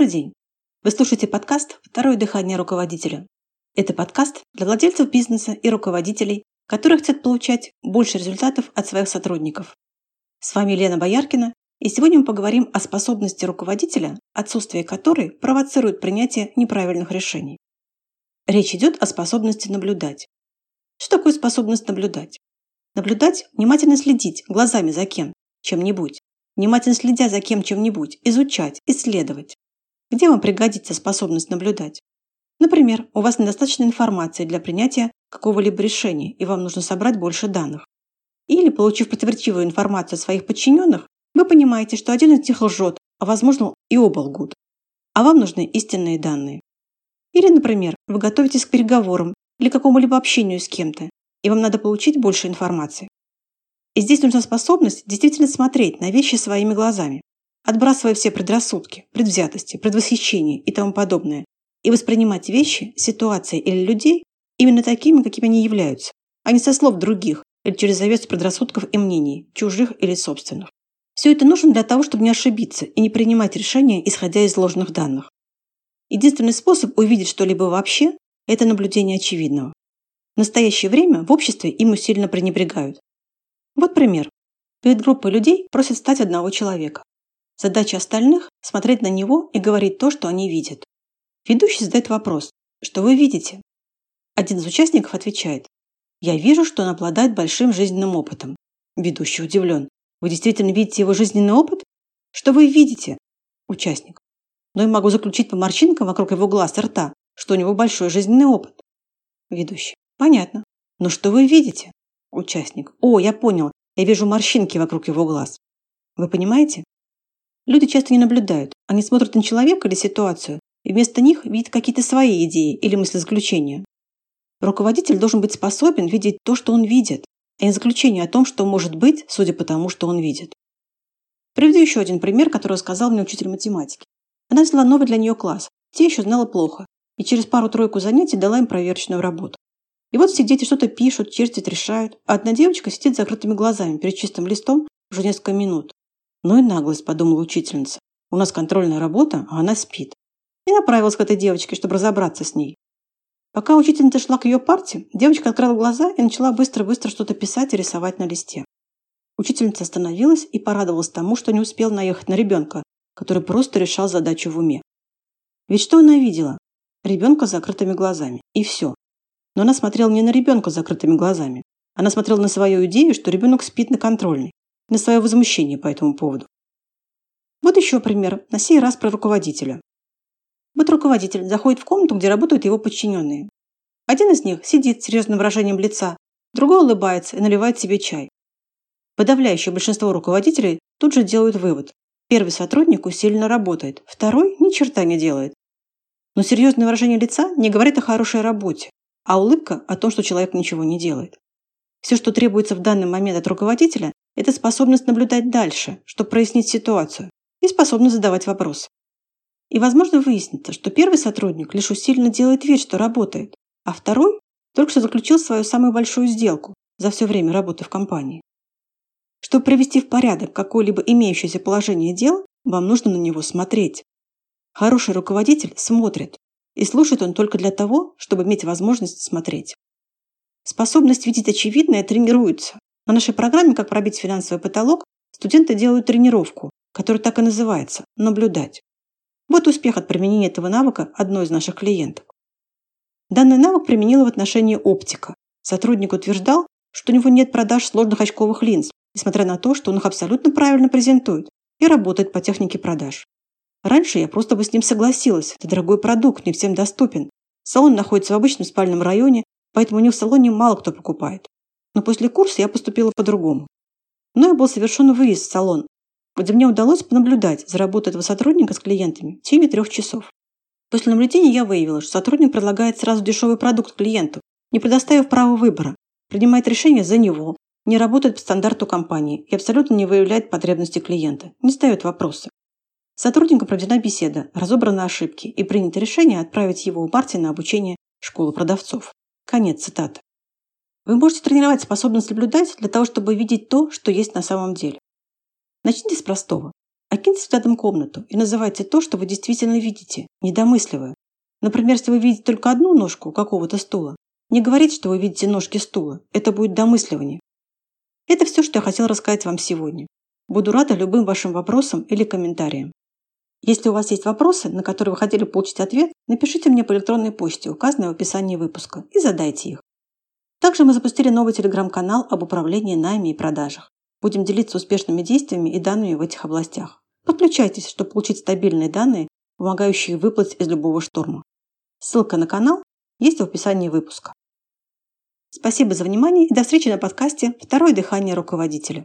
Добрый день! Вы слушаете подкаст «Второе дыхание руководителя». Это подкаст для владельцев бизнеса и руководителей, которые хотят получать больше результатов от своих сотрудников. С вами Лена Бояркина, и сегодня мы поговорим о способности руководителя, отсутствие которой провоцирует принятие неправильных решений. Речь идет о способности наблюдать. Что такое способность наблюдать? Наблюдать – внимательно следить глазами за кем, чем-нибудь, внимательно следя за кем чем-нибудь, изучать, исследовать. Где вам пригодится способность наблюдать? Например, у вас недостаточно информации для принятия какого-либо решения, и вам нужно собрать больше данных. Или, получив противоречивую информацию от своих подчиненных, вы понимаете, что один из них лжет, а возможно и оба лгут. А вам нужны истинные данные. Или, например, вы готовитесь к переговорам или какому-либо общению с кем-то, и вам надо получить больше информации. И здесь нужна способность действительно смотреть на вещи своими глазами, отбрасывая все предрассудки, предвзятости, предвосхищения и тому подобное, и воспринимать вещи, ситуации или людей именно такими, какими они являются, а не со слов других или через завесу предрассудков и мнений, чужих или собственных. Все это нужно для того, чтобы не ошибиться и не принимать решения, исходя из ложных данных. Единственный способ увидеть что-либо вообще – это наблюдение очевидного. В настоящее время в обществе им усиленно пренебрегают. Вот пример. Перед группой людей просят стать одного человека. Задача остальных – смотреть на него и говорить то, что они видят. Ведущий задает вопрос «Что вы видите?» Один из участников отвечает «Я вижу, что он обладает большим жизненным опытом». Ведущий удивлен. «Вы действительно видите его жизненный опыт? Что вы видите?» Участник. «Но я могу заключить по морщинкам вокруг его глаз и рта, что у него большой жизненный опыт». Ведущий. «Понятно. Но что вы видите?» Участник. О, я понял. Я вижу морщинки вокруг его глаз. Вы понимаете? Люди часто не наблюдают. Они смотрят на человека или ситуацию, и вместо них видят какие-то свои идеи или мыслезаключения. Руководитель должен быть способен видеть то, что он видит, а не заключение о том, что может быть, судя по тому, что он видит. Приведу еще один пример, который сказал мне учитель математики. Она взяла новый для нее класс. Те еще знала плохо, и через пару-тройку занятий дала им проверочную работу. И вот все дети что-то пишут, чертят, решают, а одна девочка сидит с закрытыми глазами перед чистым листом уже несколько минут. Ну и наглость, подумала учительница. У нас контрольная работа, а она спит. И направилась к этой девочке, чтобы разобраться с ней. Пока учительница шла к ее парте, девочка открыла глаза и начала быстро-быстро что-то писать и рисовать на листе. Учительница остановилась и порадовалась тому, что не успел наехать на ребенка, который просто решал задачу в уме. Ведь что она видела? Ребенка с закрытыми глазами. И все. Но она смотрела не на ребенка с закрытыми глазами. Она смотрела на свою идею, что ребенок спит на контрольной, на свое возмущение по этому поводу. Вот еще пример, на сей раз про руководителя. Вот руководитель заходит в комнату, где работают его подчиненные. Один из них сидит с серьезным выражением лица, другой улыбается и наливает себе чай. Подавляющее большинство руководителей тут же делают вывод. Первый сотрудник усиленно работает, второй ни черта не делает. Но серьезное выражение лица не говорит о хорошей работе а улыбка о том, что человек ничего не делает. Все, что требуется в данный момент от руководителя, это способность наблюдать дальше, чтобы прояснить ситуацию, и способность задавать вопросы. И, возможно, выяснится, что первый сотрудник лишь усиленно делает вид, что работает, а второй только что заключил свою самую большую сделку за все время работы в компании. Чтобы привести в порядок какое-либо имеющееся положение дел, вам нужно на него смотреть. Хороший руководитель смотрит, и слушает он только для того, чтобы иметь возможность смотреть. Способность видеть очевидное тренируется. На нашей программе «Как пробить финансовый потолок» студенты делают тренировку, которая так и называется – наблюдать. Вот успех от применения этого навыка одной из наших клиенток. Данный навык применила в отношении оптика. Сотрудник утверждал, что у него нет продаж сложных очковых линз, несмотря на то, что он их абсолютно правильно презентует и работает по технике продаж. Раньше я просто бы с ним согласилась. Это дорогой продукт, не всем доступен. Салон находится в обычном спальном районе, поэтому у них в салоне мало кто покупает. Но после курса я поступила по-другому. Мною был совершен выезд в салон, где мне удалось понаблюдать за работой этого сотрудника с клиентами в течение трех часов. После наблюдения я выявила, что сотрудник предлагает сразу дешевый продукт клиенту, не предоставив права выбора, принимает решение за него, не работает по стандарту компании и абсолютно не выявляет потребности клиента, не ставит вопросы. Сотрудникам проведена беседа, разобраны ошибки и принято решение отправить его в марте на обучение в школу продавцов. Конец цитаты. Вы можете тренировать способность наблюдать для того, чтобы видеть то, что есть на самом деле. Начните с простого. Окиньте взглядом комнату и называйте то, что вы действительно видите, не домысливая. Например, если вы видите только одну ножку какого-то стула, не говорите, что вы видите ножки стула. Это будет домысливание. Это все, что я хотел рассказать вам сегодня. Буду рада любым вашим вопросам или комментариям. Если у вас есть вопросы, на которые вы хотели получить ответ, напишите мне по электронной почте, указанной в описании выпуска, и задайте их. Также мы запустили новый телеграм-канал об управлении найме и продажах. Будем делиться успешными действиями и данными в этих областях. Подключайтесь, чтобы получить стабильные данные, помогающие выплыть из любого шторма. Ссылка на канал есть в описании выпуска. Спасибо за внимание и до встречи на подкасте «Второе дыхание руководителя».